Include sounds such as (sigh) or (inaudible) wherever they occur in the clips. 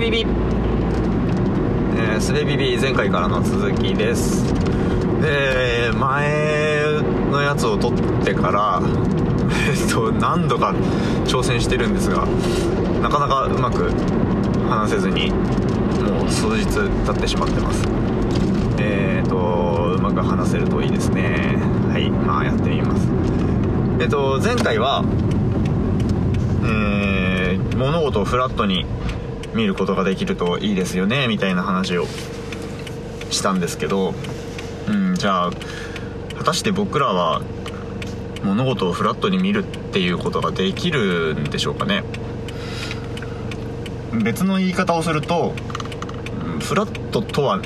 ビビ。えー、すべビビ前回からの続きです。で前のやつを撮ってから (laughs) えっと何度か挑戦してるんですがなかなかうまく話せずにもう数日経ってしまってます。えっ、とうまく話せるといいですね。はいまあやってみます。えっ、と前回はえー、物事をフラットに見ることができるといいですよねみたいな話をしたんですけど、うん、じゃあ果たして僕らは物事をフラットに見るっていうことができるんでしょうかね。別の言い方をするとフラットとは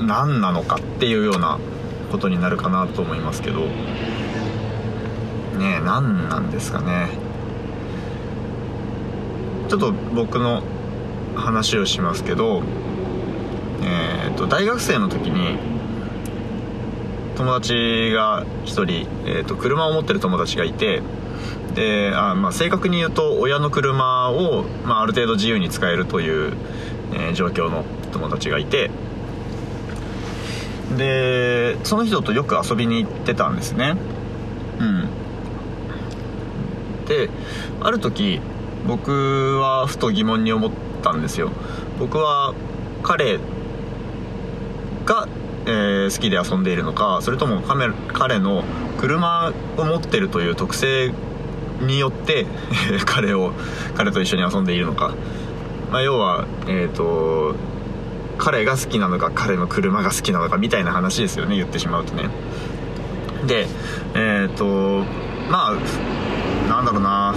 何なのかっていうようなことになるかなと思いますけど。ねえ何なんですかね。ちょっと僕の話をしますけど、えーと、大学生の時に友達が1人、えーと、車を持ってる友達がいてであ、まあ、正確に言うと親の車を、まあ、ある程度自由に使えるという、えー、状況の友達がいてでその人とよく遊びに行ってたんですね。うん。である時僕はふと疑問に思ってたんですよ。僕は彼が、えー、好きで遊んでいるのかそれとも彼の車を持ってるという特性によって (laughs) 彼を彼と一緒に遊んでいるのか、まあ、要はえっ、ー、と彼が好きなのか彼の車が好きなのかみたいな話ですよね言ってしまうとね。でえっ、ー、とまあなんだろうな。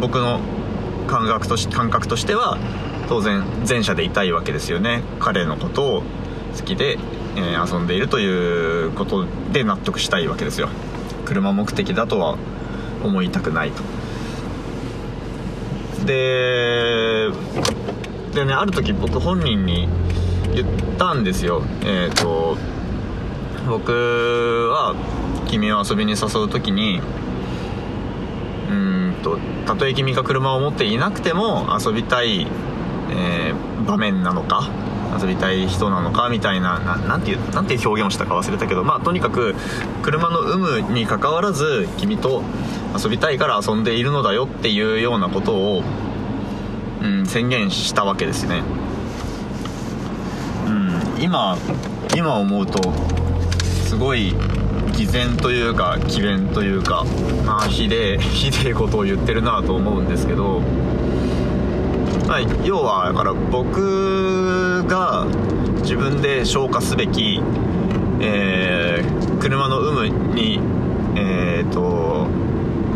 僕の感覚とし感覚としては当然前者でいたいわけですよね。彼のことを好きで、えー、遊んでいるということで納得したいわけですよ。車目的だとは思いたくないと。ででねある時僕本人に言ったんですよ。えっ、ー、と僕は君を遊びに誘う時にとたとえ君が車を持っていなくても遊びたい、えー、場面なのか遊びたい人なのかみたいな何ていうなんていう表現をしたか忘れたけどまあとにかく車の有無にかかわらず君と遊びたいから遊んでいるのだよっていうようなことを、うん、宣言したわけですね。うん、今今思うとすごい偽善というか詭弁というかまあひでえ (laughs) ひでえことを言ってるなと思うんですけど、まあ、要はだから僕が自分で消化すべき、えー、車の有無にえっ、と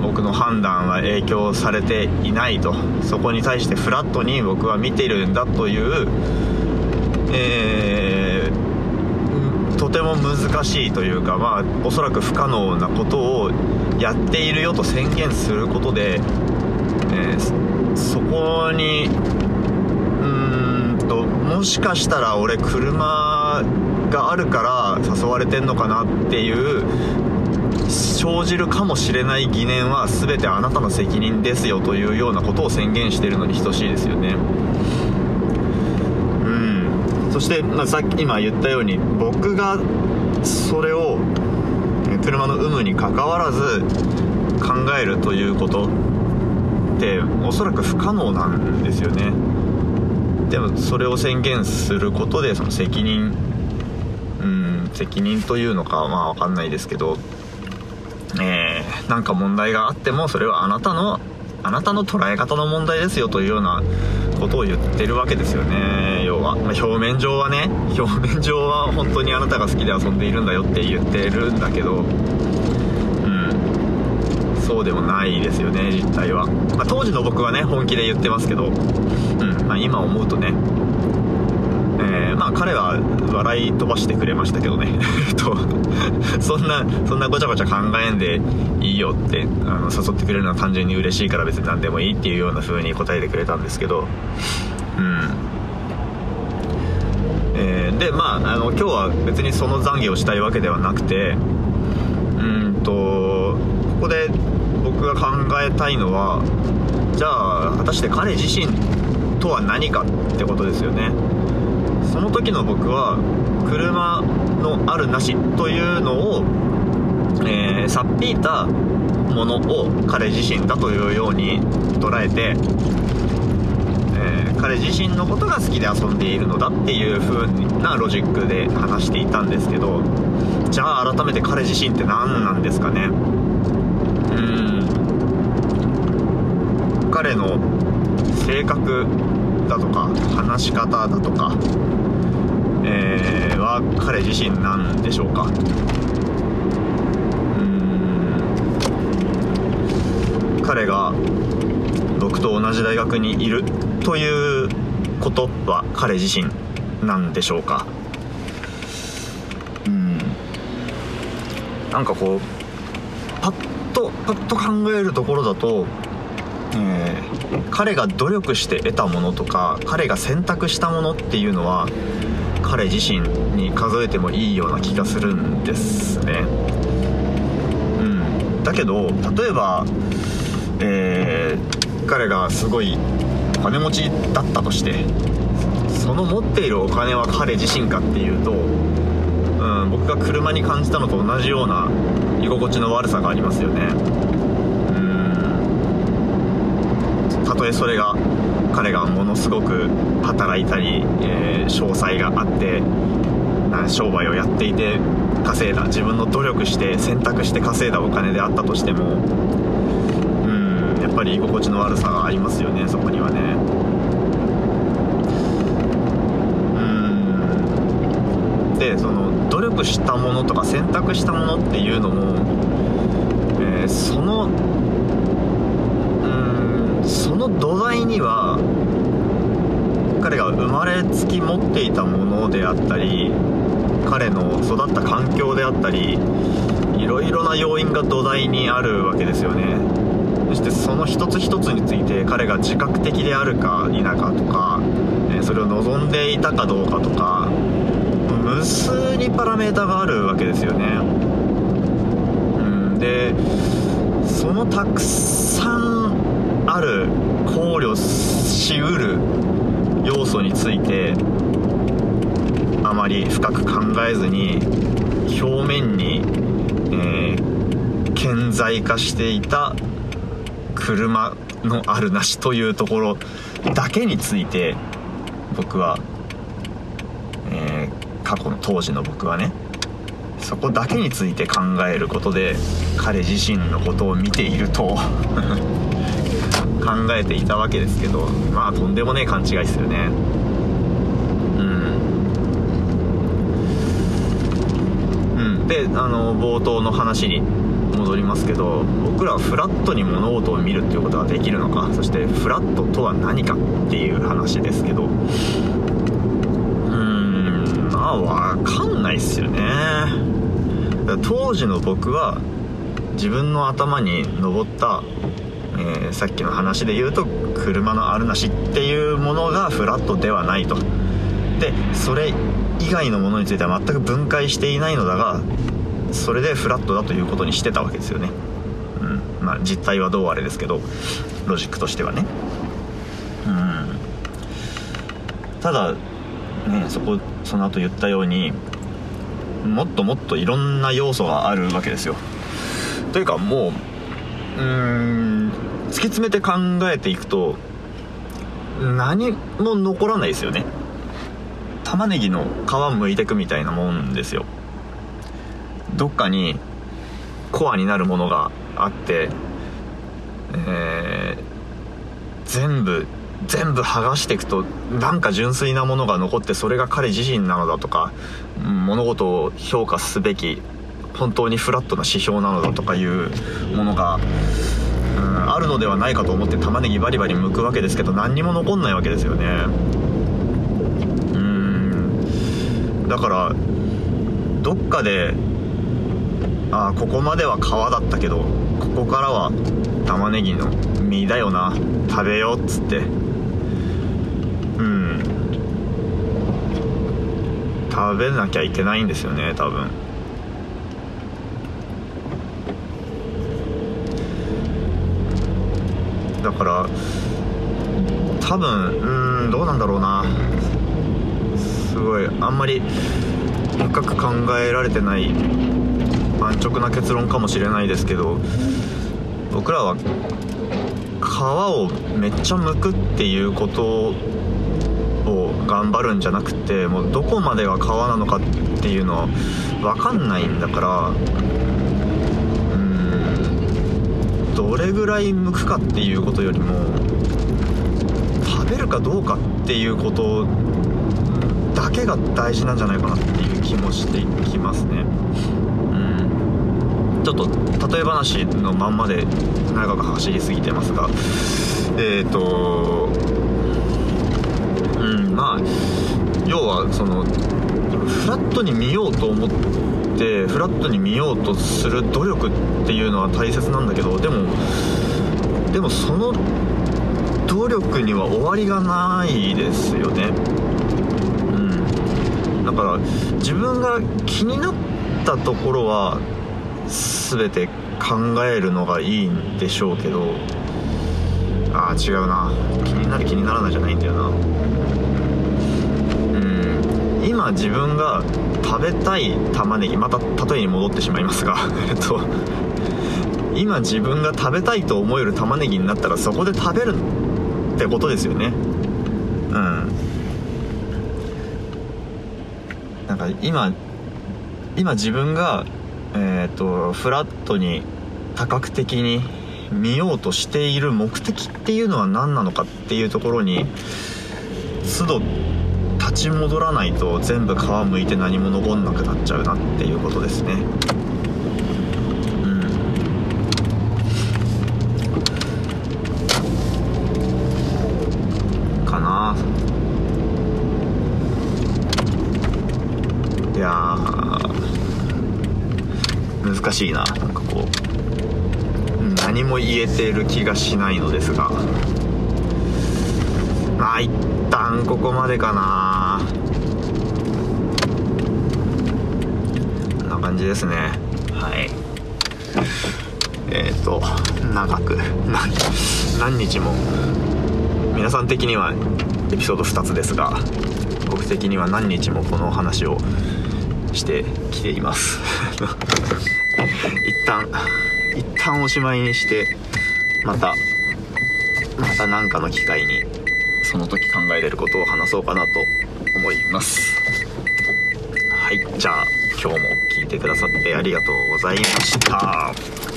僕の判断は影響されていないと。そこに対してフラットに僕は見てるんだという、えーとても難しいというか、まあ、おそらく不可能なことをやっているよと宣言することで、えー、そこにうーんともしかしたら俺車があるから誘われてんのかなっていう生じるかもしれない疑念は全てあなたの責任ですよというようなことを宣言しているのに等しいですよね。そして、まあ、さっき今言ったように僕がそれを車の有無にかかわらず考えるということっておそらく不可能なんですよね。でもそれを宣言することでその責任うん責任というのかまあ分かんないですけどえー、なんか問題があってもそれはあなたのあなたの捉え方の問題ですよというようなことを言ってるわけですよね。は、まあ、表面上はね表面上は本当にあなたが好きで遊んでいるんだよって言ってるんだけどうん。そうでもないですよね実態は、まあ、当時の僕はね本気で言ってますけど、うん。まあ、今思うとね。えー、まあ彼は笑い飛ばしてくれましたけどね。(laughs) とそんなそんなごちゃごちゃ考えんでいいよってあの誘ってくれるのは単純に嬉しいから別に何でもいいっていうような風に答えてくれたんですけどうん。えー、でまああの今日は別にその懺悔をしたいわけではなくてうんとここで僕が考えたいのはじゃあ果たして彼自身とは何かってことですよね。その時の僕は車のあるなしというのを、えー、さっぴいたものを彼自身だというように捉えて、彼自身のことが好きで遊んでいるのだっていう風なロジックで話していたんですけどじゃあ改めて彼自身って何なんですかね？うん。彼の性格だとか話し方だとか、えー、は彼自身なんでしょうか？うん。彼が僕と同じ大学にいる。ということは彼自身なんでしょうか？うん。なんかこうパッとパッと考えるところだと、えー、彼が努力して得たものとか彼が選択したものっていうのは彼自身に数えてもいいような気がするんですね。うん、だけど例えばえー、彼がすごい金持ちだったとしてその持っているお金は彼自身かっていうと、うん、僕が車に感じたのと同じような居心地の悪さがありますよね。うん。たとえそれが彼がものすごく働いたり、えー、詳細があって商売をやっていて稼いだ自分の努力して選択して稼いだお金であったとしてもっぱり居心地の悪さがありますよねそこにはね。うん。でその努力したものとか選択したものっていうのも、えー、そのうんその土台には彼が生まれつき持っていたものであったり彼の育った環境であったりいろいろな要因が土台にあるわけですよね。そしてその一つ一つについて彼が自覚的であるか否かとか、えそれを望んでいたかどうかとか無数にパラメータがあるわけですよね。うんでそのたくさんある考慮しうる要素についてあまり深く考えずに表面に、えー、顕在化していた車のあるなしというところだけについて僕は、えー、過去の当時の僕はねそこだけについて考えることで彼自身のことを見ていると (laughs) 考えていたわけですけどまあとんでもねえ勘違いですよね。うん。うん。であの冒頭の話に戻りますけど僕らはフラットに物事を見るっていうことができるのかそしてフラットとは何かっていう話ですけどうーんまあ分かんないっすよね。当時の僕は自分の頭に上った、えー、さっきの話で言うと車のあるなしっていうものがフラットではないと。でそれ以外のものについては全く分解していないのだがそれでフラットだということにしてたわけですよね、うん。まあ、実態はどうあれですけどロジックとしてはね。うん。ただねそこその後言ったようにもっともっといろんな要素があるわけですよ。というかもううん突き詰めて考えていくと何も残らないですよね。玉ねぎの皮むいてくみたいなもんですよ。どっかにコアになるものがあって、えー、全部全部剥がしていくとなんか純粋なものが残ってそれが彼自身なのだとか物事を評価すべき本当にフラットな指標なのだとかいうものが、あるのではないかと思って玉ねぎバリバリ剥くわけですけど何にも残んないわけですよね。うん。だからどっかであここまでは皮だったけどここからは玉ねぎの実だよな。食べようっつって。うん。食べなきゃいけないんですよね多分。だから多分うんどうなんだろうな。すごいあんまり深く考えられてない安直な結論かもしれないですけど僕らは皮をめっちゃ剥くっていうことを頑張るんじゃなくてもうどこまでが皮なのかっていうのは分かんないんだからうんどれぐらい剥くかっていうことよりも食べるかどうかっていうことだけが大事なんじゃないかなっていう気もしてきますね。ちょっと例え話のまんまで長く走りすぎてますがえっ、ー、とうんまあ要はそのフラットに見ようと思ってフラットに見ようとする努力っていうのは大切なんだけどでもでもその努力には終わりがないですよね。うん。だから自分が気になったところは全て考えるのがいいんでしょうけどああ違うな。気になる気にならないじゃないんだよな。うん。今自分が食べたい玉ねぎまた例えに戻ってしまいますが (laughs) えっと今自分が食べたいと思える玉ねぎになったらそこで食べるってことですよね。うん。なんか今今自分がえっ、ー、とフラットに多角的に見ようとしている目的っていうのは何なのかっていうところに都度立ち戻らないと全部皮むいて何も残んなくなっちゃうなっていうことですね。しいな。なんかこう。何も言えてる気がしないのですが。まあ一旦ここまでかな。こんな感じですね。はい。えっ、ー、と長く。何日も。皆さん的にはエピソード2つですが僕的には何日もこの話をしてきています。一旦一旦おしまいにしてまたまた何かの機会にその時考えれることを話そうかなと思います。はいじゃあ今日も聞いてくださってありがとうございました。